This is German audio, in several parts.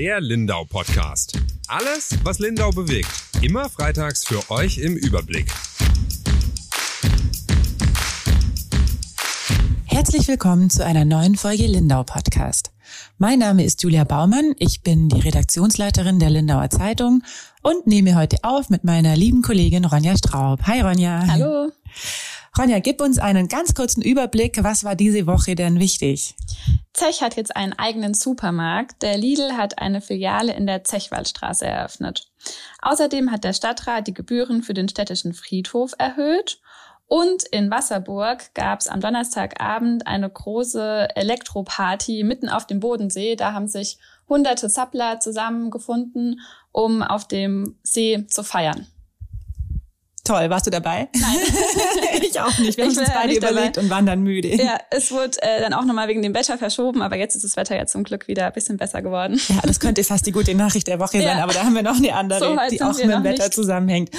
Der Lindau Podcast. Alles, was Lindau bewegt. Immer freitags für euch im Überblick. Herzlich willkommen zu einer neuen Folge Lindau Podcast. Mein Name ist Julia Baumann, ich bin die Redaktionsleiterin der Lindauer Zeitung und nehme heute auf mit meiner lieben Kollegin Ronja Straub. Hi Ronja. Hallo. Ronja, gib uns einen ganz kurzen Überblick. Was war diese Woche denn wichtig? Zech hat jetzt einen eigenen Supermarkt. Der Lidl hat eine Filiale in der Zechwaldstraße eröffnet. Außerdem hat der Stadtrat die Gebühren für den städtischen Friedhof erhöht. Und in Wasserburg gab es am Donnerstagabend eine große Elektroparty mitten auf dem Bodensee. Da haben sich hunderte Sappler zusammengefunden, um auf dem See zu feiern. Toll, warst du dabei? Nein. ich auch nicht. Wir haben uns beide überlegt dabei. und waren dann müde. Ja, es wurde äh, dann auch nochmal wegen dem Wetter verschoben, aber jetzt ist das Wetter ja zum Glück wieder ein bisschen besser geworden. Ja, das könnte fast die gute Nachricht der Woche ja. sein, aber da haben wir noch eine andere, so die auch mit dem Wetter nicht. zusammenhängt.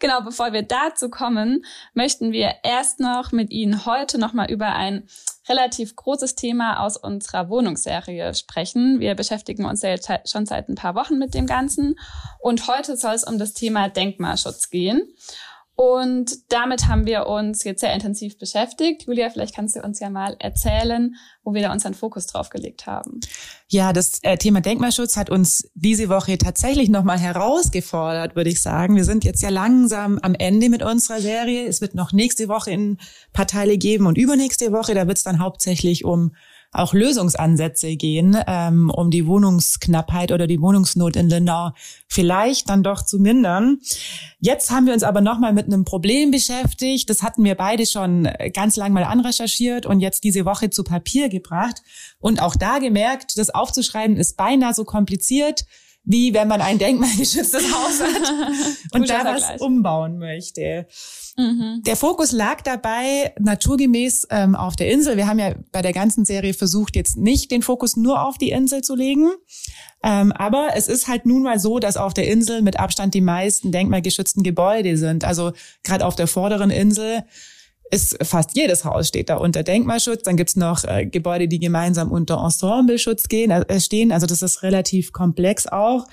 Genau, bevor wir dazu kommen, möchten wir erst noch mit Ihnen heute nochmal über ein relativ großes Thema aus unserer Wohnungsserie sprechen. Wir beschäftigen uns ja jetzt schon seit ein paar Wochen mit dem Ganzen und heute soll es um das Thema Denkmalschutz gehen. Und damit haben wir uns jetzt sehr intensiv beschäftigt. Julia, vielleicht kannst du uns ja mal erzählen, wo wir da unseren Fokus drauf gelegt haben. Ja, das äh, Thema Denkmalschutz hat uns diese Woche tatsächlich nochmal herausgefordert, würde ich sagen. Wir sind jetzt ja langsam am Ende mit unserer Serie. Es wird noch nächste Woche in paar Teile geben und übernächste Woche, da wird es dann hauptsächlich um auch Lösungsansätze gehen, ähm, um die Wohnungsknappheit oder die Wohnungsnot in Lindau vielleicht dann doch zu mindern. Jetzt haben wir uns aber nochmal mit einem Problem beschäftigt. Das hatten wir beide schon ganz lang mal anrecherchiert und jetzt diese Woche zu Papier gebracht. Und auch da gemerkt, das aufzuschreiben ist beinahe so kompliziert, wie wenn man ein denkmalgeschütztes Haus hat und da was umbauen möchte. Mhm. Der Fokus lag dabei naturgemäß ähm, auf der Insel. Wir haben ja bei der ganzen Serie versucht, jetzt nicht den Fokus nur auf die Insel zu legen. Ähm, aber es ist halt nun mal so, dass auf der Insel mit Abstand die meisten denkmalgeschützten Gebäude sind. Also gerade auf der vorderen Insel ist fast jedes Haus steht da unter Denkmalschutz. Dann gibt's noch äh, Gebäude, die gemeinsam unter Ensembleschutz gehen, äh, stehen. Also das ist relativ komplex auch.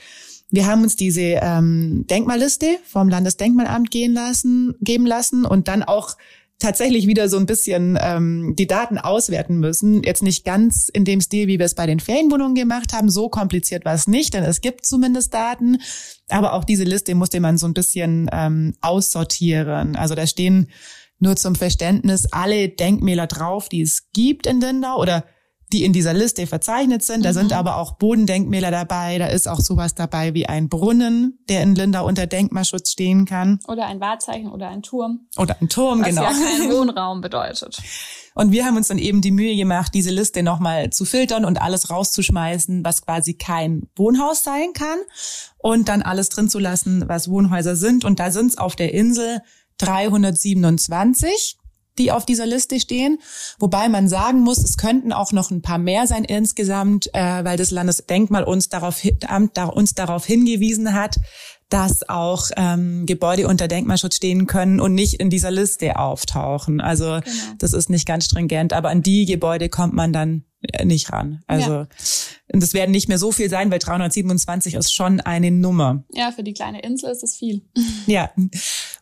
Wir haben uns diese ähm, Denkmalliste vom Landesdenkmalamt gehen lassen, geben lassen und dann auch tatsächlich wieder so ein bisschen ähm, die Daten auswerten müssen. Jetzt nicht ganz in dem Stil, wie wir es bei den Ferienwohnungen gemacht haben. So kompliziert war es nicht, denn es gibt zumindest Daten. Aber auch diese Liste musste man so ein bisschen ähm, aussortieren. Also da stehen nur zum Verständnis alle Denkmäler drauf, die es gibt in Lindau oder die in dieser Liste verzeichnet sind. Da mhm. sind aber auch Bodendenkmäler dabei. Da ist auch sowas dabei wie ein Brunnen, der in Lindau unter Denkmalschutz stehen kann. Oder ein Wahrzeichen oder ein Turm. Oder ein Turm, was genau. Was ja kein Wohnraum bedeutet. Und wir haben uns dann eben die Mühe gemacht, diese Liste nochmal zu filtern und alles rauszuschmeißen, was quasi kein Wohnhaus sein kann. Und dann alles drin zu lassen, was Wohnhäuser sind. Und da sind es auf der Insel 327 die auf dieser Liste stehen. Wobei man sagen muss, es könnten auch noch ein paar mehr sein insgesamt, äh, weil das Landesdenkmal uns darauf, Amt uns darauf hingewiesen hat, dass auch ähm, Gebäude unter Denkmalschutz stehen können und nicht in dieser Liste auftauchen. Also genau. das ist nicht ganz stringent, aber an die Gebäude kommt man dann nicht ran. Also ja. und das werden nicht mehr so viel sein, weil 327 ist schon eine Nummer. Ja, für die kleine Insel ist es viel. Ja.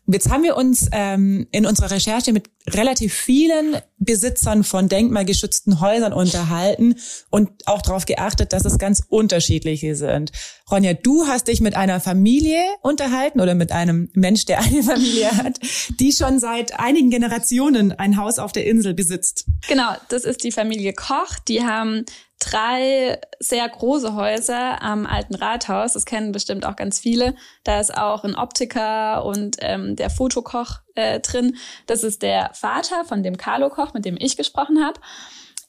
Jetzt haben wir uns ähm, in unserer Recherche mit relativ vielen Besitzern von denkmalgeschützten Häusern unterhalten und auch darauf geachtet, dass es ganz unterschiedliche sind. Ronja, du hast dich mit einer Familie unterhalten oder mit einem Mensch, der eine Familie hat, die schon seit einigen Generationen ein Haus auf der Insel besitzt. Genau, das ist die Familie Koch. Die haben drei sehr große Häuser am alten Rathaus. Das kennen bestimmt auch ganz viele. Da ist auch ein Optiker und ähm, der Fotokoch äh, drin. Das ist der Vater von dem Carlo Koch, mit dem ich gesprochen habe.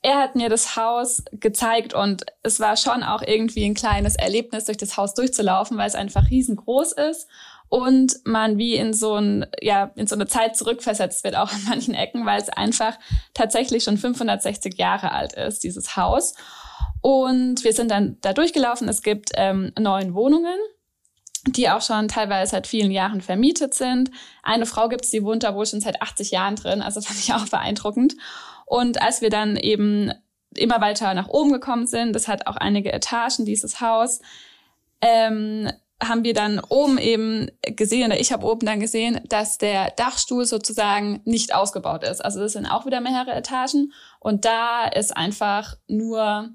Er hat mir das Haus gezeigt und es war schon auch irgendwie ein kleines Erlebnis, durch das Haus durchzulaufen, weil es einfach riesengroß ist und man wie in so ein ja in so eine Zeit zurückversetzt wird auch an manchen Ecken, weil es einfach tatsächlich schon 560 Jahre alt ist dieses Haus. Und wir sind dann da durchgelaufen. Es gibt ähm, neun Wohnungen, die auch schon teilweise seit vielen Jahren vermietet sind. Eine Frau gibt es, die wohnt da wohl schon seit 80 Jahren drin. Also fand ich auch beeindruckend. Und als wir dann eben immer weiter nach oben gekommen sind. Das hat auch einige Etagen, dieses Haus. Ähm, haben wir dann oben eben gesehen, oder ich habe oben dann gesehen, dass der Dachstuhl sozusagen nicht ausgebaut ist. Also das sind auch wieder mehrere Etagen und da ist einfach nur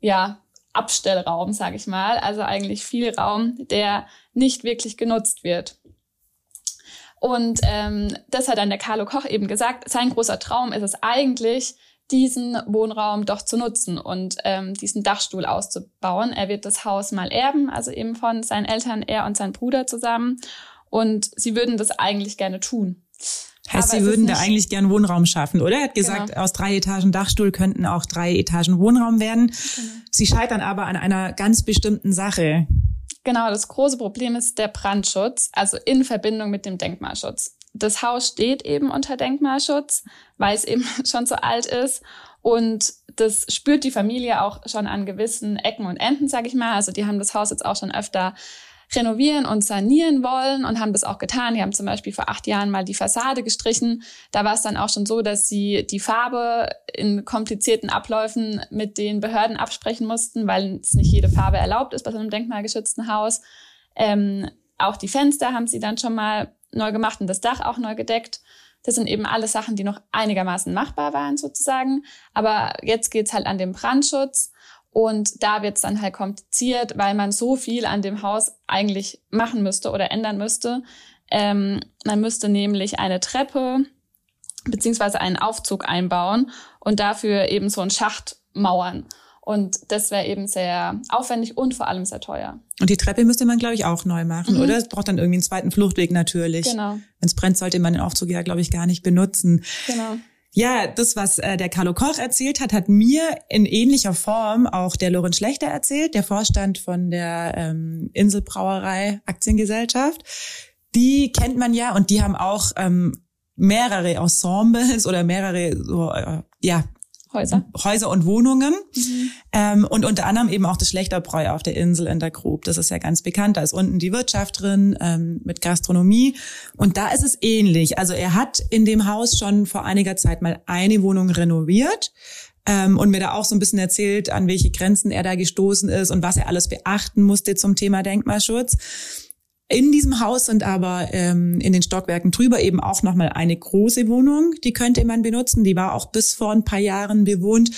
ja Abstellraum, sage ich mal, also eigentlich viel Raum, der nicht wirklich genutzt wird. Und ähm, das hat dann der Carlo Koch eben gesagt, sein großer Traum ist es eigentlich, diesen Wohnraum doch zu nutzen und ähm, diesen Dachstuhl auszubauen. Er wird das Haus mal erben, also eben von seinen Eltern, er und sein Bruder zusammen. Und sie würden das eigentlich gerne tun. Heißt, sie würden da eigentlich gern Wohnraum schaffen, oder? Er hat gesagt, genau. aus drei Etagen Dachstuhl könnten auch drei Etagen Wohnraum werden. Genau. Sie scheitern aber an einer ganz bestimmten Sache. Genau, das große Problem ist der Brandschutz, also in Verbindung mit dem Denkmalschutz das Haus steht eben unter Denkmalschutz, weil es eben schon so alt ist. Und das spürt die Familie auch schon an gewissen Ecken und Enden, sage ich mal. Also die haben das Haus jetzt auch schon öfter renovieren und sanieren wollen und haben das auch getan. Die haben zum Beispiel vor acht Jahren mal die Fassade gestrichen. Da war es dann auch schon so, dass sie die Farbe in komplizierten Abläufen mit den Behörden absprechen mussten, weil es nicht jede Farbe erlaubt ist bei so einem denkmalgeschützten Haus. Ähm, auch die Fenster haben sie dann schon mal neu gemacht und das Dach auch neu gedeckt. Das sind eben alles Sachen, die noch einigermaßen machbar waren sozusagen. Aber jetzt geht's halt an den Brandschutz und da wird's dann halt kompliziert, weil man so viel an dem Haus eigentlich machen müsste oder ändern müsste. Ähm, man müsste nämlich eine Treppe beziehungsweise einen Aufzug einbauen und dafür eben so einen Schacht mauern. Und das wäre eben sehr aufwendig und vor allem sehr teuer. Und die Treppe müsste man, glaube ich, auch neu machen, mhm. oder? Es braucht dann irgendwie einen zweiten Fluchtweg natürlich. Genau. Wenn es brennt, sollte man den Aufzug ja, glaube ich, gar nicht benutzen. Genau. Ja, das, was äh, der Carlo Koch erzählt hat, hat mir in ähnlicher Form auch der Lorenz Schlechter erzählt, der Vorstand von der ähm, Inselbrauerei Aktiengesellschaft. Die kennt man ja und die haben auch ähm, mehrere Ensembles oder mehrere so, äh, ja, Häuser. Häuser und Wohnungen. Mhm. Ähm, und unter anderem eben auch das Schlechterbräu auf der Insel in der Grub. Das ist ja ganz bekannt. Da ist unten die Wirtschaft drin ähm, mit Gastronomie. Und da ist es ähnlich. Also er hat in dem Haus schon vor einiger Zeit mal eine Wohnung renoviert. Ähm, und mir da auch so ein bisschen erzählt, an welche Grenzen er da gestoßen ist und was er alles beachten musste zum Thema Denkmalschutz. In diesem Haus sind aber ähm, in den Stockwerken drüber eben auch nochmal eine große Wohnung, die könnte man benutzen. Die war auch bis vor ein paar Jahren bewohnt.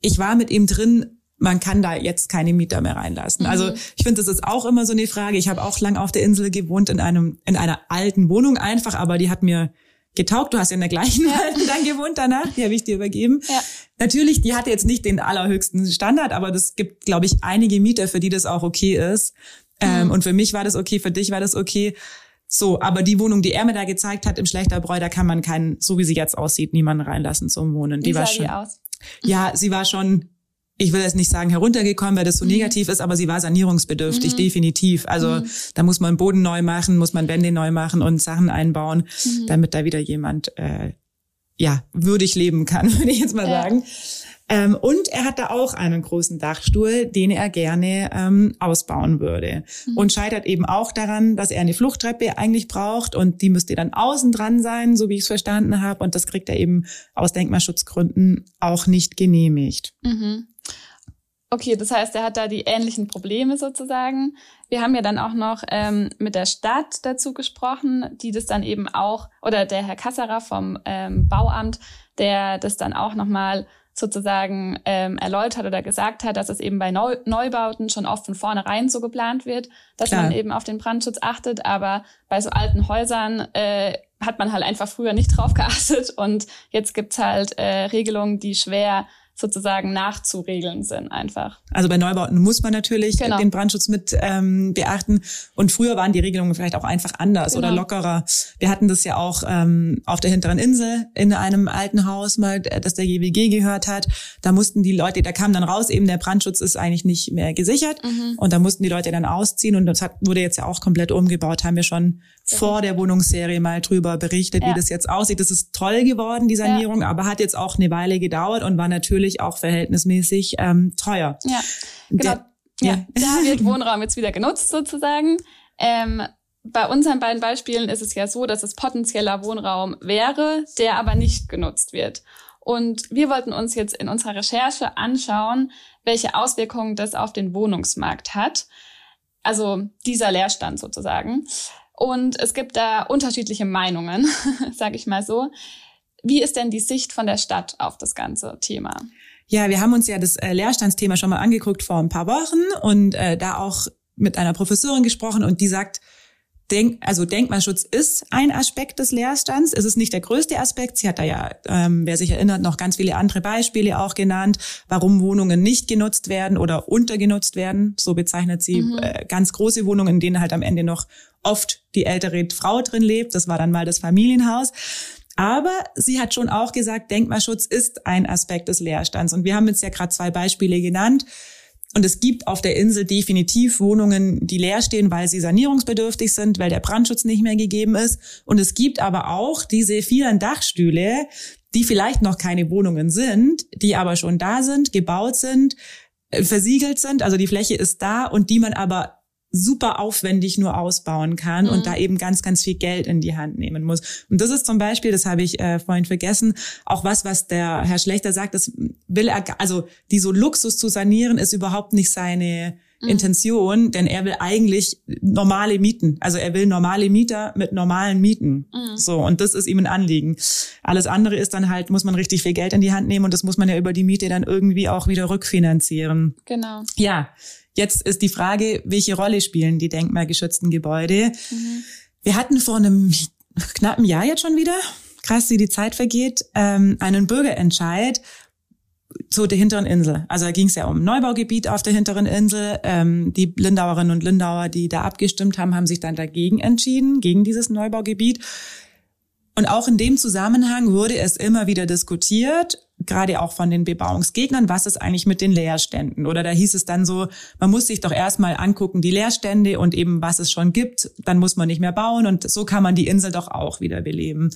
Ich war mit ihm drin, man kann da jetzt keine Mieter mehr reinlassen. Also mhm. Ich finde, das ist auch immer so eine Frage. Ich habe auch lang auf der Insel gewohnt in einem in einer alten Wohnung einfach, aber die hat mir getaugt. Du hast ja in der gleichen ja. alten dann gewohnt danach, die habe ich dir übergeben. Ja. Natürlich, die hatte jetzt nicht den allerhöchsten Standard, aber das gibt, glaube ich, einige Mieter, für die das auch okay ist. Ähm, mhm. Und für mich war das okay, für dich war das okay. So, aber die Wohnung, die er mir da gezeigt hat im Schlechterbräu, da kann man keinen, so wie sie jetzt aussieht, niemanden reinlassen zum Wohnen. Die wie war schon. Die aus? Ja, sie war schon, ich will jetzt nicht sagen heruntergekommen, weil das so mhm. negativ ist, aber sie war sanierungsbedürftig, mhm. definitiv. Also mhm. da muss man Boden neu machen, muss man Wände neu machen und Sachen einbauen, mhm. damit da wieder jemand äh, ja würdig leben kann, würde ich jetzt mal ja. sagen. Ähm, und er hat da auch einen großen Dachstuhl, den er gerne ähm, ausbauen würde. Mhm. Und scheitert eben auch daran, dass er eine Fluchttreppe eigentlich braucht und die müsste dann außen dran sein, so wie ich es verstanden habe. Und das kriegt er eben aus Denkmalschutzgründen auch nicht genehmigt. Mhm. Okay, das heißt, er hat da die ähnlichen Probleme sozusagen. Wir haben ja dann auch noch ähm, mit der Stadt dazu gesprochen, die das dann eben auch, oder der Herr Kasserer vom ähm, Bauamt, der das dann auch nochmal sozusagen ähm, erläutert oder gesagt hat, dass es eben bei Neu Neubauten schon oft von vornherein so geplant wird, dass Klar. man eben auf den Brandschutz achtet. Aber bei so alten Häusern äh, hat man halt einfach früher nicht drauf geachtet und jetzt gibt's halt äh, Regelungen, die schwer sozusagen nachzuregeln sind einfach. Also bei Neubauten muss man natürlich genau. den Brandschutz mit ähm, beachten. Und früher waren die Regelungen vielleicht auch einfach anders genau. oder lockerer. Wir hatten das ja auch ähm, auf der hinteren Insel in einem alten Haus mal, das der GWG gehört hat. Da mussten die Leute, da kam dann raus, eben der Brandschutz ist eigentlich nicht mehr gesichert. Mhm. Und da mussten die Leute dann ausziehen. Und das hat, wurde jetzt ja auch komplett umgebaut, haben wir schon vor der Wohnungsserie mal drüber berichtet, ja. wie das jetzt aussieht. Das ist toll geworden, die Sanierung, ja. aber hat jetzt auch eine Weile gedauert und war natürlich auch verhältnismäßig ähm, teuer. Ja, genau. Der, ja. ja. Da wird Wohnraum jetzt wieder genutzt sozusagen. Ähm, bei unseren beiden Beispielen ist es ja so, dass es potenzieller Wohnraum wäre, der aber nicht genutzt wird. Und wir wollten uns jetzt in unserer Recherche anschauen, welche Auswirkungen das auf den Wohnungsmarkt hat. Also dieser Leerstand sozusagen. Und es gibt da unterschiedliche Meinungen, sage ich mal so. Wie ist denn die Sicht von der Stadt auf das ganze Thema? Ja, wir haben uns ja das äh, Leerstandsthema schon mal angeguckt vor ein paar Wochen und äh, da auch mit einer Professorin gesprochen und die sagt, Denk, also Denkmalschutz ist ein Aspekt des Leerstands. Es ist nicht der größte Aspekt. Sie hat da ja, ähm, wer sich erinnert, noch ganz viele andere Beispiele auch genannt, warum Wohnungen nicht genutzt werden oder untergenutzt werden. So bezeichnet sie mhm. äh, ganz große Wohnungen, in denen halt am Ende noch oft die ältere Frau drin lebt. Das war dann mal das Familienhaus. Aber sie hat schon auch gesagt, Denkmalschutz ist ein Aspekt des Leerstands. Und wir haben jetzt ja gerade zwei Beispiele genannt. Und es gibt auf der Insel definitiv Wohnungen, die leer stehen, weil sie sanierungsbedürftig sind, weil der Brandschutz nicht mehr gegeben ist. Und es gibt aber auch diese vielen Dachstühle, die vielleicht noch keine Wohnungen sind, die aber schon da sind, gebaut sind, äh, versiegelt sind. Also die Fläche ist da und die man aber super aufwendig nur ausbauen kann mhm. und da eben ganz, ganz viel Geld in die Hand nehmen muss. Und das ist zum Beispiel, das habe ich äh, vorhin vergessen, auch was, was der Herr Schlechter sagt, das will er, also die so Luxus zu sanieren, ist überhaupt nicht seine mhm. Intention, denn er will eigentlich normale Mieten. Also er will normale Mieter mit normalen Mieten. Mhm. So, und das ist ihm ein Anliegen. Alles andere ist dann halt, muss man richtig viel Geld in die Hand nehmen und das muss man ja über die Miete dann irgendwie auch wieder rückfinanzieren. Genau. Ja. Jetzt ist die Frage, welche Rolle spielen die denkmalgeschützten Gebäude? Mhm. Wir hatten vor einem knappen Jahr jetzt schon wieder, krass wie die Zeit vergeht, ähm, einen Bürgerentscheid zu der hinteren Insel. Also da ging es ja um Neubaugebiet auf der hinteren Insel. Ähm, die Lindauerinnen und Lindauer, die da abgestimmt haben, haben sich dann dagegen entschieden, gegen dieses Neubaugebiet. Und auch in dem Zusammenhang wurde es immer wieder diskutiert, gerade auch von den Bebauungsgegnern, was ist eigentlich mit den Leerständen? Oder da hieß es dann so, man muss sich doch erstmal angucken, die Leerstände und eben was es schon gibt, dann muss man nicht mehr bauen und so kann man die Insel doch auch wieder beleben.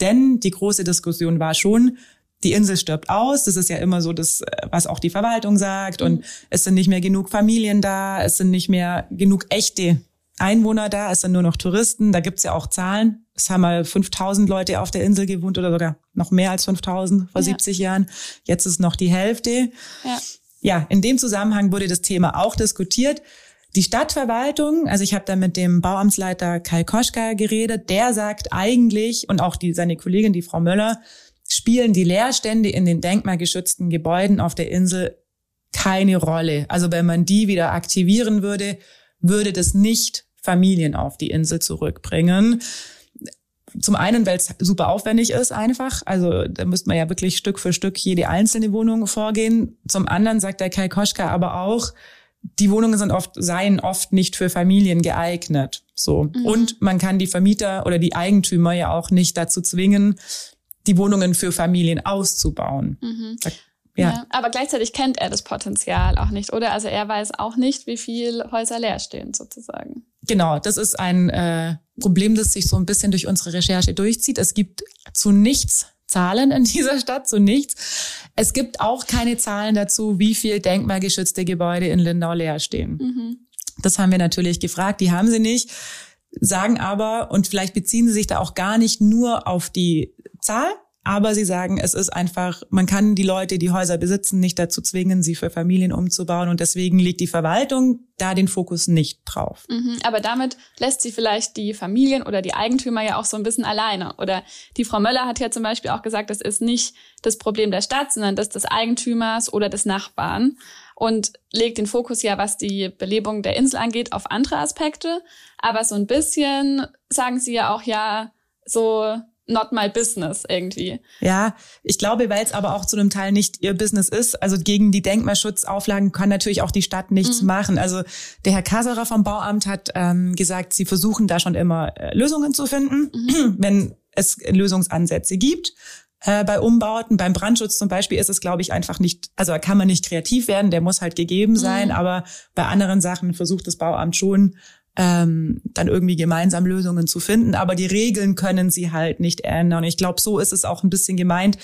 Denn die große Diskussion war schon, die Insel stirbt aus. Das ist ja immer so das, was auch die Verwaltung sagt. Und mhm. es sind nicht mehr genug Familien da, es sind nicht mehr genug echte Einwohner da, es sind nur noch Touristen. Da gibt's ja auch Zahlen. Es haben mal 5000 Leute auf der Insel gewohnt oder sogar noch mehr als 5000 vor ja. 70 Jahren. Jetzt ist noch die Hälfte. Ja. ja, in dem Zusammenhang wurde das Thema auch diskutiert. Die Stadtverwaltung, also ich habe da mit dem Bauamtsleiter Kai Koschka geredet, der sagt eigentlich, und auch die, seine Kollegin, die Frau Möller, spielen die Leerstände in den denkmalgeschützten Gebäuden auf der Insel keine Rolle. Also wenn man die wieder aktivieren würde, würde das nicht Familien auf die Insel zurückbringen. Zum einen, weil es super aufwendig ist einfach. Also da müsste man ja wirklich Stück für Stück jede einzelne Wohnung vorgehen. Zum anderen sagt der Kai Koschka aber auch, die Wohnungen sind oft, seien oft nicht für Familien geeignet. So. Mhm. Und man kann die Vermieter oder die Eigentümer ja auch nicht dazu zwingen, die Wohnungen für Familien auszubauen. Mhm. Ja. ja. Aber gleichzeitig kennt er das Potenzial auch nicht, oder? Also er weiß auch nicht, wie viel Häuser leer stehen, sozusagen. Genau, das ist ein äh, Problem, das sich so ein bisschen durch unsere Recherche durchzieht. Es gibt zu nichts Zahlen in dieser Stadt, zu nichts. Es gibt auch keine Zahlen dazu, wie viel denkmalgeschützte Gebäude in Lindau leer stehen. Mhm. Das haben wir natürlich gefragt, die haben sie nicht, sagen aber, und vielleicht beziehen sie sich da auch gar nicht nur auf die Zahl, aber sie sagen, es ist einfach, man kann die Leute, die Häuser besitzen, nicht dazu zwingen, sie für Familien umzubauen. Und deswegen liegt die Verwaltung da den Fokus nicht drauf. Mhm, aber damit lässt sie vielleicht die Familien oder die Eigentümer ja auch so ein bisschen alleine. Oder die Frau Möller hat ja zum Beispiel auch gesagt, das ist nicht das Problem der Stadt, sondern das des Eigentümers oder des Nachbarn. Und legt den Fokus ja, was die Belebung der Insel angeht, auf andere Aspekte. Aber so ein bisschen sagen sie ja auch, ja, so not my business irgendwie. Ja, ich glaube, weil es aber auch zu einem Teil nicht ihr Business ist. Also gegen die Denkmalschutzauflagen kann natürlich auch die Stadt nichts mhm. machen. Also der Herr Kaserer vom Bauamt hat ähm, gesagt, sie versuchen da schon immer äh, Lösungen zu finden, mhm. wenn es Lösungsansätze gibt. Äh, bei Umbauten, beim Brandschutz zum Beispiel ist es, glaube ich, einfach nicht, also da kann man nicht kreativ werden, der muss halt gegeben sein, mhm. aber bei anderen Sachen versucht das Bauamt schon ähm, dann irgendwie gemeinsam Lösungen zu finden. Aber die Regeln können sie halt nicht ändern. Und ich glaube, so ist es auch ein bisschen gemeint.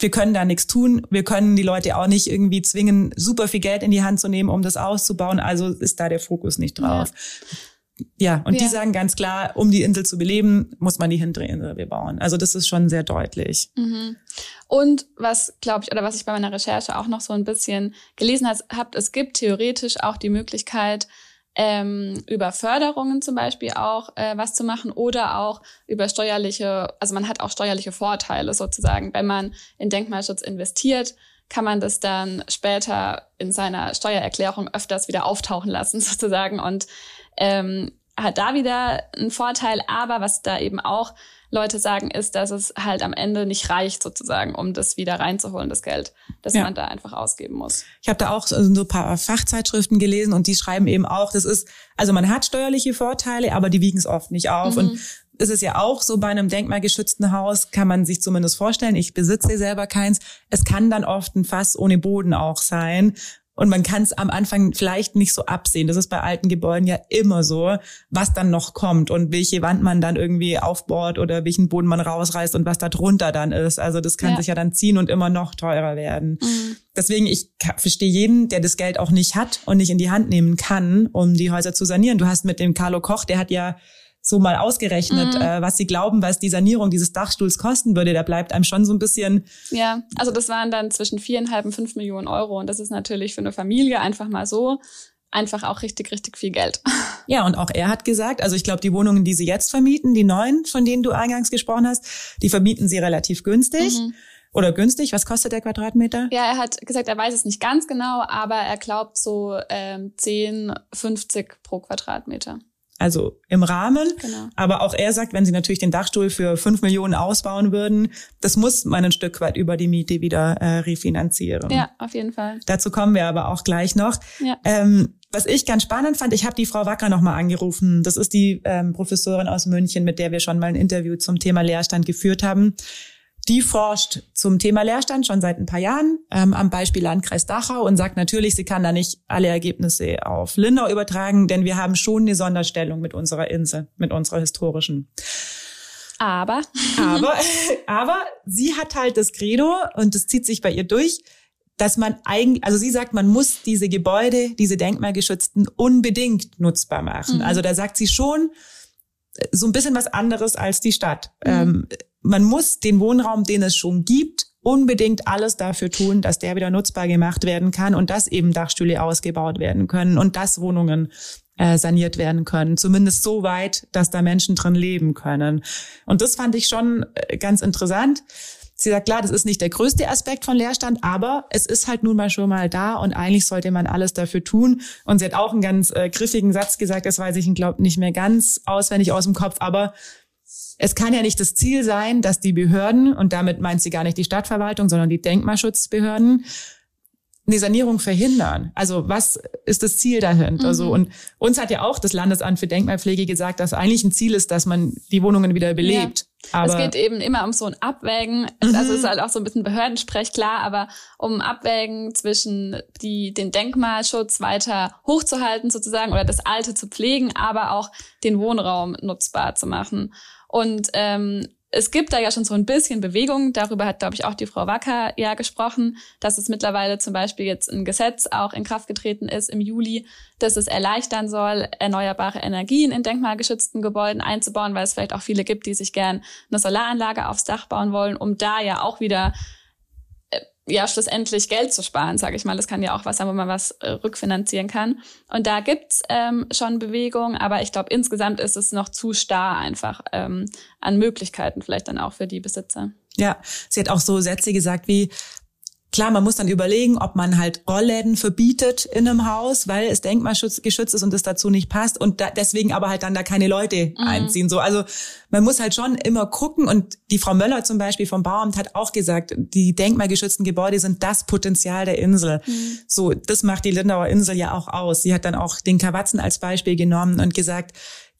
Wir können da nichts tun. Wir können die Leute auch nicht irgendwie zwingen, super viel Geld in die Hand zu nehmen, um das auszubauen. Also ist da der Fokus nicht drauf. Ja. Ja, und ja. die sagen ganz klar, um die Insel zu beleben, muss man die hintere Insel bebauen. Also das ist schon sehr deutlich. Mhm. Und was, glaube ich, oder was ich bei meiner Recherche auch noch so ein bisschen gelesen habe, es gibt theoretisch auch die Möglichkeit, ähm, über Förderungen zum Beispiel auch äh, was zu machen oder auch über steuerliche, also man hat auch steuerliche Vorteile sozusagen, wenn man in Denkmalschutz investiert, kann man das dann später in seiner Steuererklärung öfters wieder auftauchen lassen sozusagen und ähm, hat da wieder einen Vorteil. Aber was da eben auch Leute sagen, ist, dass es halt am Ende nicht reicht sozusagen, um das wieder reinzuholen, das Geld, das ja. man da einfach ausgeben muss. Ich habe da auch so ein paar Fachzeitschriften gelesen und die schreiben eben auch, das ist, also man hat steuerliche Vorteile, aber die wiegen es oft nicht auf. Mhm. Und es ist ja auch so bei einem denkmalgeschützten Haus, kann man sich zumindest vorstellen, ich besitze selber keins, es kann dann oft ein Fass ohne Boden auch sein. Und man kann es am Anfang vielleicht nicht so absehen. Das ist bei alten Gebäuden ja immer so, was dann noch kommt und welche Wand man dann irgendwie aufbohrt oder welchen Boden man rausreißt und was da drunter dann ist. Also das kann ja. sich ja dann ziehen und immer noch teurer werden. Mhm. Deswegen, ich verstehe jeden, der das Geld auch nicht hat und nicht in die Hand nehmen kann, um die Häuser zu sanieren. Du hast mit dem Carlo Koch, der hat ja so mal ausgerechnet, mhm. äh, was sie glauben, was die Sanierung dieses Dachstuhls kosten würde. Da bleibt einem schon so ein bisschen. Ja, also das waren dann zwischen viereinhalb und fünf Millionen Euro. Und das ist natürlich für eine Familie einfach mal so einfach auch richtig, richtig viel Geld. Ja, und auch er hat gesagt, also ich glaube, die Wohnungen, die sie jetzt vermieten, die neuen, von denen du eingangs gesprochen hast, die vermieten sie relativ günstig. Mhm. Oder günstig, was kostet der Quadratmeter? Ja, er hat gesagt, er weiß es nicht ganz genau, aber er glaubt so ähm, 10, 50 pro Quadratmeter also im Rahmen. Genau. Aber auch er sagt, wenn sie natürlich den Dachstuhl für fünf Millionen ausbauen würden, das muss man ein Stück weit über die Miete wieder äh, refinanzieren. Ja, auf jeden Fall. Dazu kommen wir aber auch gleich noch. Ja. Ähm, was ich ganz spannend fand, ich habe die Frau Wacker nochmal angerufen. Das ist die ähm, Professorin aus München, mit der wir schon mal ein Interview zum Thema Leerstand geführt haben. Die forscht zum Thema Leerstand schon seit ein paar Jahren ähm, am Beispiel Landkreis Dachau und sagt natürlich, sie kann da nicht alle Ergebnisse auf Lindau übertragen, denn wir haben schon eine Sonderstellung mit unserer Insel, mit unserer historischen. Aber. aber, aber sie hat halt das Credo und das zieht sich bei ihr durch, dass man eigentlich, also sie sagt, man muss diese Gebäude, diese denkmalgeschützten unbedingt nutzbar machen. Mhm. Also da sagt sie schon so ein bisschen was anderes als die Stadt. Mhm. Ähm, man muss den Wohnraum, den es schon gibt, unbedingt alles dafür tun, dass der wieder nutzbar gemacht werden kann und dass eben Dachstühle ausgebaut werden können und dass Wohnungen äh, saniert werden können. Zumindest so weit, dass da Menschen drin leben können. Und das fand ich schon äh, ganz interessant. Sie sagt, klar, das ist nicht der größte Aspekt von Leerstand, aber es ist halt nun mal schon mal da und eigentlich sollte man alles dafür tun. Und sie hat auch einen ganz äh, griffigen Satz gesagt, das weiß ich, glaube nicht mehr ganz auswendig aus dem Kopf, aber es kann ja nicht das Ziel sein, dass die Behörden, und damit meint sie gar nicht die Stadtverwaltung, sondern die Denkmalschutzbehörden, eine Sanierung verhindern. Also was ist das Ziel dahinter? Also, mhm. und uns hat ja auch das Landesamt für Denkmalpflege gesagt, dass eigentlich ein Ziel ist, dass man die Wohnungen wieder belebt. Ja. Aber es geht eben immer um so ein Abwägen. Mhm. Also es ist halt auch so ein bisschen Behördensprech, klar, aber um Abwägen zwischen die, den Denkmalschutz weiter hochzuhalten sozusagen oder das Alte zu pflegen, aber auch den Wohnraum nutzbar zu machen. Und ähm, es gibt da ja schon so ein bisschen Bewegung. Darüber hat, glaube ich, auch die Frau Wacker ja gesprochen, dass es mittlerweile zum Beispiel jetzt ein Gesetz auch in Kraft getreten ist im Juli, dass es erleichtern soll, erneuerbare Energien in denkmalgeschützten Gebäuden einzubauen, weil es vielleicht auch viele gibt, die sich gern eine Solaranlage aufs Dach bauen wollen, um da ja auch wieder ja schlussendlich Geld zu sparen, sage ich mal. Das kann ja auch was sein, wo man was äh, rückfinanzieren kann. Und da gibt's ähm, schon Bewegung, aber ich glaube, insgesamt ist es noch zu starr einfach ähm, an Möglichkeiten, vielleicht dann auch für die Besitzer. Ja, sie hat auch so Sätze gesagt wie, Klar, man muss dann überlegen, ob man halt Rollläden verbietet in einem Haus, weil es denkmalgeschützt ist und es dazu nicht passt und da, deswegen aber halt dann da keine Leute mhm. einziehen. So, also man muss halt schon immer gucken und die Frau Möller zum Beispiel vom Bauamt hat auch gesagt, die denkmalgeschützten Gebäude sind das Potenzial der Insel. Mhm. So, das macht die Lindauer Insel ja auch aus. Sie hat dann auch den Kawatzen als Beispiel genommen und gesagt,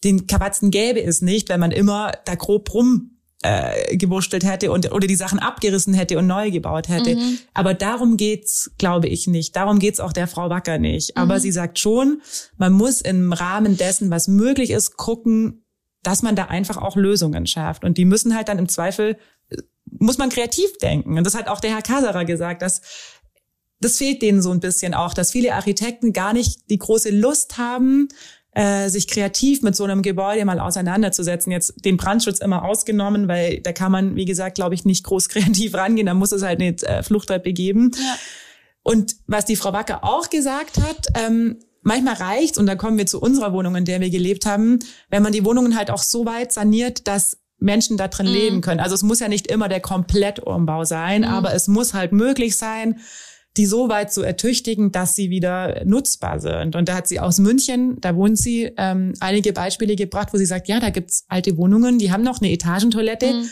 den Kawatzen gäbe es nicht, wenn man immer da grob rum äh, gewurstelt hätte und oder die Sachen abgerissen hätte und neu gebaut hätte. Mhm. Aber darum geht's, glaube ich, nicht. Darum geht's auch der Frau Wacker nicht. Aber mhm. sie sagt schon, man muss im Rahmen dessen, was möglich ist, gucken, dass man da einfach auch Lösungen schafft. Und die müssen halt dann im Zweifel, muss man kreativ denken. Und das hat auch der Herr Kaserer gesagt, dass das fehlt denen so ein bisschen auch, dass viele Architekten gar nicht die große Lust haben, äh, sich kreativ mit so einem Gebäude mal auseinanderzusetzen. Jetzt den Brandschutz immer ausgenommen, weil da kann man, wie gesagt, glaube ich, nicht groß kreativ rangehen. Da muss es halt eine äh, Fluchtwelt begeben. Ja. Und was die Frau Wacker auch gesagt hat, ähm, manchmal reicht und da kommen wir zu unserer Wohnung, in der wir gelebt haben, wenn man die Wohnungen halt auch so weit saniert, dass Menschen da drin mhm. leben können. Also es muss ja nicht immer der Komplettumbau sein, mhm. aber es muss halt möglich sein, die so weit zu ertüchtigen, dass sie wieder nutzbar sind. Und da hat sie aus München, da wohnt sie, ähm, einige Beispiele gebracht, wo sie sagt, ja, da gibt's alte Wohnungen, die haben noch eine Etagentoilette. Mhm.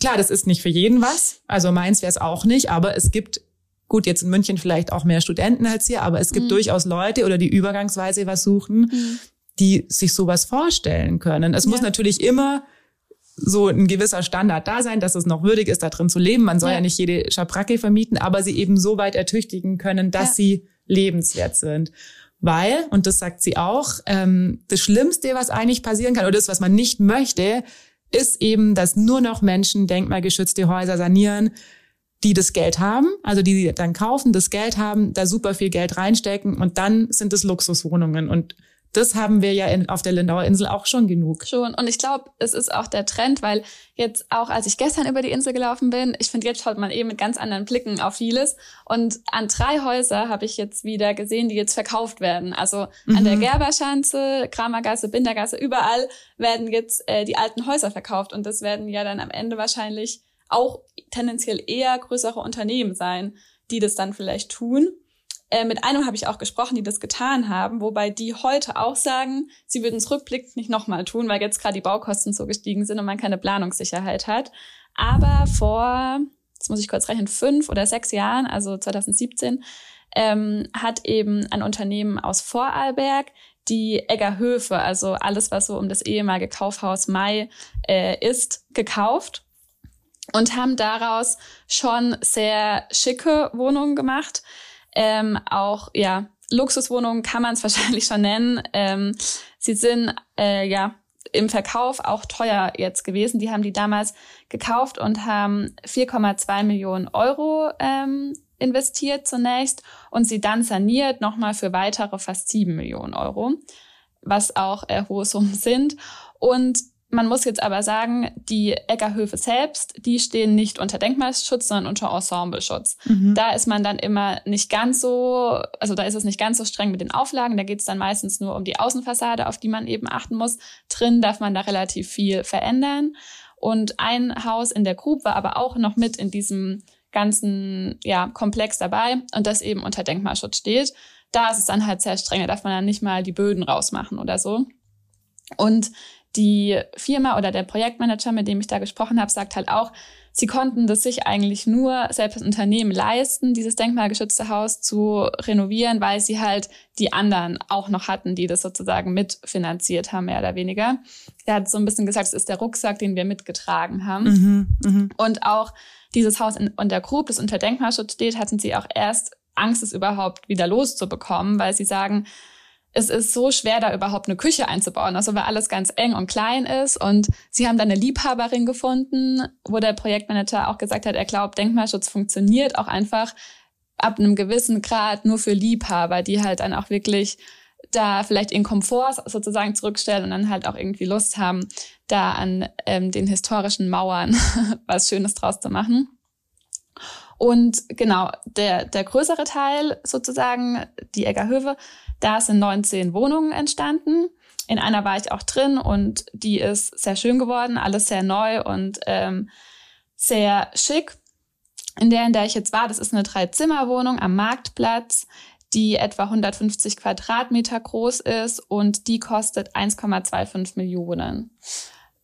Klar, das ist nicht für jeden was. Also meins wäre es auch nicht, aber es gibt gut, jetzt in München vielleicht auch mehr Studenten als hier, aber es gibt mhm. durchaus Leute oder die übergangsweise was suchen, mhm. die sich sowas vorstellen können. Es ja. muss natürlich immer so ein gewisser Standard da sein, dass es noch würdig ist, da drin zu leben. Man soll ja, ja nicht jede Schabracke vermieten, aber sie eben so weit ertüchtigen können, dass ja. sie lebenswert sind. Weil, und das sagt sie auch, ähm, das Schlimmste, was eigentlich passieren kann, oder das, was man nicht möchte, ist eben, dass nur noch Menschen denkmalgeschützte Häuser sanieren, die das Geld haben, also die dann kaufen, das Geld haben, da super viel Geld reinstecken und dann sind es Luxuswohnungen. Und das haben wir ja in, auf der Lindauer Insel auch schon genug. Schon. Und ich glaube, es ist auch der Trend, weil jetzt auch, als ich gestern über die Insel gelaufen bin, ich finde, jetzt schaut man eben mit ganz anderen Blicken auf vieles. Und an drei Häuser habe ich jetzt wieder gesehen, die jetzt verkauft werden. Also mhm. an der mhm. Gerberschanze, Kramergasse, Bindergasse, überall werden jetzt äh, die alten Häuser verkauft. Und das werden ja dann am Ende wahrscheinlich auch tendenziell eher größere Unternehmen sein, die das dann vielleicht tun. Äh, mit einem habe ich auch gesprochen, die das getan haben, wobei die heute auch sagen, sie würden es rückblickend nicht nochmal tun, weil jetzt gerade die Baukosten so gestiegen sind und man keine Planungssicherheit hat. Aber vor, jetzt muss ich kurz rechnen, fünf oder sechs Jahren, also 2017, ähm, hat eben ein Unternehmen aus Vorarlberg die Eggerhöfe, also alles, was so um das ehemalige Kaufhaus Mai äh, ist, gekauft und haben daraus schon sehr schicke Wohnungen gemacht ähm, auch ja Luxuswohnungen kann man es wahrscheinlich schon nennen. Ähm, sie sind äh, ja im Verkauf auch teuer jetzt gewesen. Die haben die damals gekauft und haben 4,2 Millionen Euro ähm, investiert zunächst und sie dann saniert nochmal für weitere fast 7 Millionen Euro, was auch äh, hohe Summen sind. Und man muss jetzt aber sagen, die Eckerhöfe selbst, die stehen nicht unter Denkmalschutz, sondern unter Ensembleschutz. Mhm. Da ist man dann immer nicht ganz so, also da ist es nicht ganz so streng mit den Auflagen. Da geht es dann meistens nur um die Außenfassade, auf die man eben achten muss. Drin darf man da relativ viel verändern. Und ein Haus in der Grube war aber auch noch mit in diesem ganzen ja, Komplex dabei und das eben unter Denkmalschutz steht. Da ist es dann halt sehr streng, da darf man dann nicht mal die Böden rausmachen oder so. Und die Firma oder der Projektmanager, mit dem ich da gesprochen habe, sagt halt auch, sie konnten das sich eigentlich nur selbst das Unternehmen leisten, dieses denkmalgeschützte Haus zu renovieren, weil sie halt die anderen auch noch hatten, die das sozusagen mitfinanziert haben, mehr oder weniger. Er hat so ein bisschen gesagt, es ist der Rucksack, den wir mitgetragen haben. Mhm, mh. Und auch dieses Haus in, in der Grub, das unter Denkmalschutz steht, hatten sie auch erst Angst, es überhaupt wieder loszubekommen, weil sie sagen, es ist so schwer, da überhaupt eine Küche einzubauen, also weil alles ganz eng und klein ist. Und sie haben dann eine Liebhaberin gefunden, wo der Projektmanager auch gesagt hat, er glaubt, Denkmalschutz funktioniert auch einfach ab einem gewissen Grad nur für Liebhaber, die halt dann auch wirklich da vielleicht ihren Komfort sozusagen zurückstellen und dann halt auch irgendwie Lust haben, da an ähm, den historischen Mauern was Schönes draus zu machen. Und genau, der, der größere Teil sozusagen, die Eggerhöfe, da sind 19 Wohnungen entstanden. In einer war ich auch drin und die ist sehr schön geworden, alles sehr neu und ähm, sehr schick. In der, in der ich jetzt war, das ist eine Drei-Zimmer-Wohnung am Marktplatz, die etwa 150 Quadratmeter groß ist und die kostet 1,25 Millionen.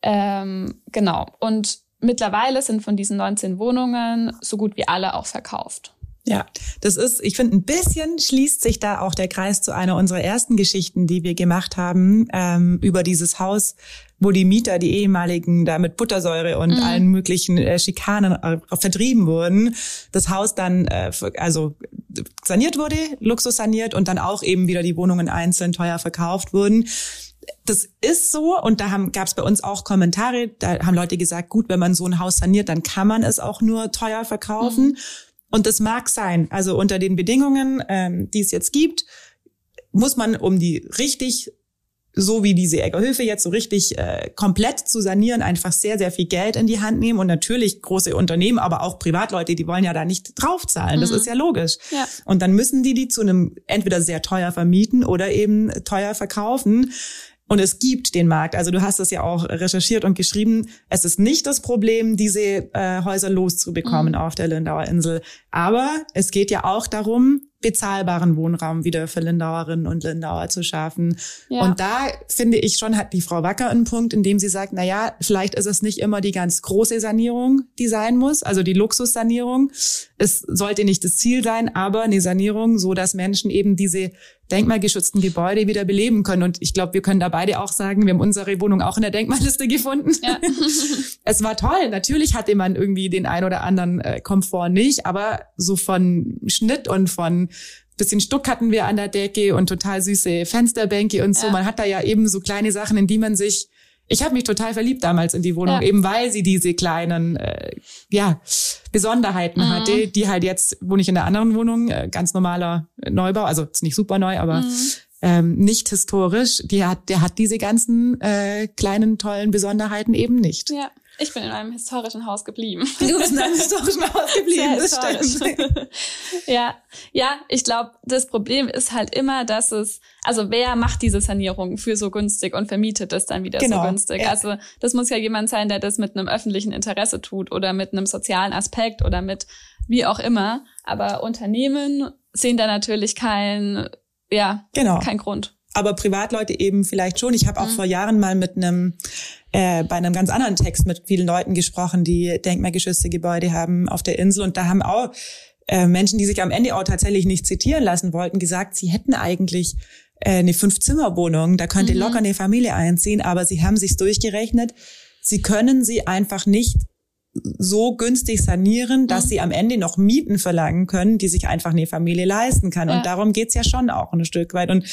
Ähm, genau. Und mittlerweile sind von diesen 19 Wohnungen so gut wie alle auch verkauft. Ja, das ist, ich finde, ein bisschen schließt sich da auch der Kreis zu einer unserer ersten Geschichten, die wir gemacht haben, ähm, über dieses Haus, wo die Mieter, die ehemaligen, da mit Buttersäure und mhm. allen möglichen äh, Schikanen äh, vertrieben wurden. Das Haus dann, äh, also saniert wurde, Luxus saniert und dann auch eben wieder die Wohnungen einzeln teuer verkauft wurden das ist so und da gab es bei uns auch Kommentare, da haben Leute gesagt, gut, wenn man so ein Haus saniert, dann kann man es auch nur teuer verkaufen. Mhm. Und das mag sein. Also unter den Bedingungen, ähm, die es jetzt gibt, muss man, um die richtig so wie diese Eggerhöfe jetzt so richtig äh, komplett zu sanieren, einfach sehr, sehr viel Geld in die Hand nehmen und natürlich große Unternehmen, aber auch Privatleute, die wollen ja da nicht draufzahlen. Das mhm. ist ja logisch. Ja. Und dann müssen die die zu einem entweder sehr teuer vermieten oder eben teuer verkaufen. Und es gibt den Markt. Also du hast das ja auch recherchiert und geschrieben. Es ist nicht das Problem, diese äh, Häuser loszubekommen mhm. auf der Lindauer Insel. Aber es geht ja auch darum, bezahlbaren Wohnraum wieder für Lindauerinnen und Lindauer zu schaffen. Ja. Und da finde ich schon, hat die Frau Wacker einen Punkt, in dem sie sagt, na ja, vielleicht ist es nicht immer die ganz große Sanierung, die sein muss, also die Luxussanierung. Es sollte nicht das Ziel sein, aber eine Sanierung, so dass Menschen eben diese denkmalgeschützten Gebäude wieder beleben können. Und ich glaube, wir können da beide auch sagen, wir haben unsere Wohnung auch in der Denkmalliste gefunden. Ja. es war toll. Natürlich hatte man irgendwie den ein oder anderen äh, Komfort nicht, aber so von Schnitt und von bisschen Stuck hatten wir an der Decke und total süße Fensterbänke und so. Ja. Man hat da ja eben so kleine Sachen, in die man sich ich habe mich total verliebt damals in die Wohnung, ja. eben weil sie diese kleinen äh, ja, Besonderheiten mhm. hatte, die halt jetzt, wo ich in der anderen Wohnung, äh, ganz normaler Neubau, also ist nicht super neu, aber mhm. ähm, nicht historisch, die hat, der hat diese ganzen äh, kleinen, tollen Besonderheiten eben nicht. Ja. Ich bin in einem historischen Haus geblieben. Du bist in einem historischen Haus geblieben, das stimmt. ja, ja, ich glaube, das Problem ist halt immer, dass es, also wer macht diese Sanierung für so günstig und vermietet es dann wieder genau, so günstig? Ja. Also das muss ja jemand sein, der das mit einem öffentlichen Interesse tut oder mit einem sozialen Aspekt oder mit wie auch immer. Aber Unternehmen sehen da natürlich kein, ja, genau. kein Grund aber Privatleute eben vielleicht schon. Ich habe auch mhm. vor Jahren mal mit einem äh, bei einem ganz anderen Text mit vielen Leuten gesprochen, die denkmalgeschützte Gebäude haben auf der Insel und da haben auch äh, Menschen, die sich am Ende auch tatsächlich nicht zitieren lassen wollten, gesagt, sie hätten eigentlich äh, eine Fünf-Zimmer-Wohnung, da könnte mhm. locker eine Familie einziehen, aber sie haben sich's durchgerechnet. Sie können sie einfach nicht so günstig sanieren, dass mhm. sie am Ende noch Mieten verlangen können, die sich einfach eine Familie leisten kann. Ja. Und darum geht's ja schon auch ein Stück weit. Und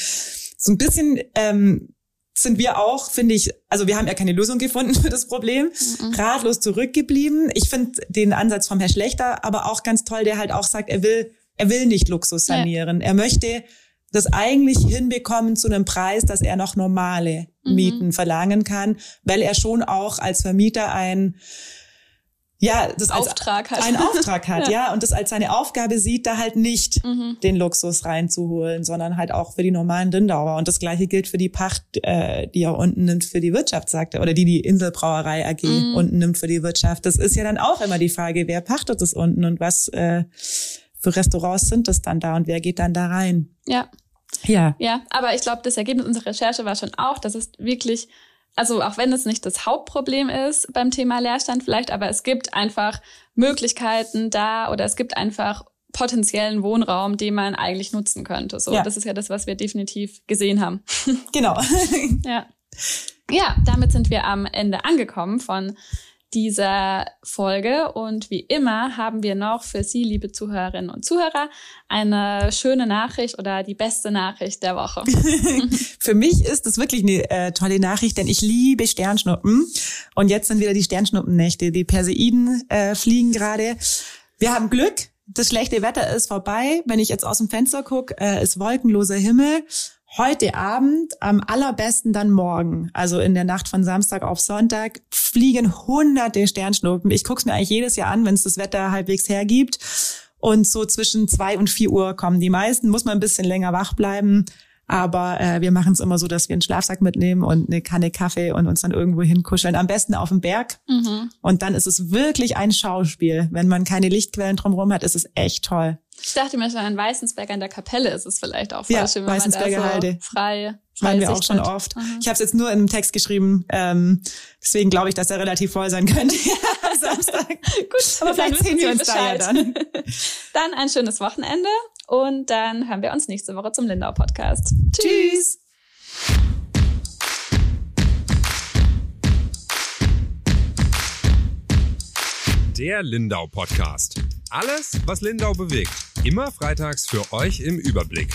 so ein bisschen ähm, sind wir auch, finde ich, also wir haben ja keine Lösung gefunden für das Problem, mhm. ratlos zurückgeblieben. Ich finde den Ansatz vom Herr Schlechter aber auch ganz toll, der halt auch sagt, er will, er will nicht Luxus sanieren. Ja. Er möchte das eigentlich hinbekommen zu einem Preis, dass er noch normale mhm. Mieten mhm. verlangen kann, weil er schon auch als Vermieter ein ja, das Auftrag als, hat. einen Auftrag hat, ja. ja. und das als seine Aufgabe sieht, da halt nicht mhm. den Luxus reinzuholen, sondern halt auch für die normalen Lindauer. Und das gleiche gilt für die Pacht, äh, die er unten nimmt für die Wirtschaft, sagt er, oder die die Inselbrauerei AG mhm. unten nimmt für die Wirtschaft. Das ist ja dann auch immer die Frage, wer pachtet es unten und was äh, für Restaurants sind das dann da und wer geht dann da rein? Ja. Ja. Ja, aber ich glaube, das Ergebnis unserer Recherche war schon auch, dass es wirklich also auch wenn es nicht das Hauptproblem ist beim Thema Leerstand vielleicht, aber es gibt einfach Möglichkeiten da oder es gibt einfach potenziellen Wohnraum, den man eigentlich nutzen könnte. So, ja. das ist ja das, was wir definitiv gesehen haben. Genau. ja. Ja, damit sind wir am Ende angekommen von dieser Folge. Und wie immer haben wir noch für Sie, liebe Zuhörerinnen und Zuhörer, eine schöne Nachricht oder die beste Nachricht der Woche. für mich ist das wirklich eine äh, tolle Nachricht, denn ich liebe Sternschnuppen. Und jetzt sind wieder die Sternschnuppennächte. Die Perseiden äh, fliegen gerade. Wir haben Glück. Das schlechte Wetter ist vorbei. Wenn ich jetzt aus dem Fenster gucke, äh, ist wolkenloser Himmel heute Abend, am allerbesten dann morgen, also in der Nacht von Samstag auf Sonntag, fliegen hunderte Sternschnuppen. Ich gucke es mir eigentlich jedes Jahr an, wenn es das Wetter halbwegs hergibt. Und so zwischen zwei und vier Uhr kommen die meisten. Muss man ein bisschen länger wach bleiben. Aber äh, wir machen es immer so, dass wir einen Schlafsack mitnehmen und eine Kanne Kaffee und uns dann irgendwo hinkuscheln. Am besten auf dem Berg. Mhm. Und dann ist es wirklich ein Schauspiel. Wenn man keine Lichtquellen drumherum hat, ist es echt toll. Ich dachte mir schon, an Weißensberg an der Kapelle ist es vielleicht auch voll ja, schön, wenn Weißensberger man da so Heide. frei Meinen wir auch schon hat. oft. Mhm. Ich habe es jetzt nur in einem Text geschrieben, ähm, deswegen glaube ich, dass er relativ voll sein könnte. Samstag. Gut, aber vielleicht sehen wir uns da ja dann. dann ein schönes Wochenende und dann hören wir uns nächste Woche zum Lindau Podcast. Tschüss. Der Lindau Podcast. Alles, was Lindau bewegt. Immer freitags für euch im Überblick.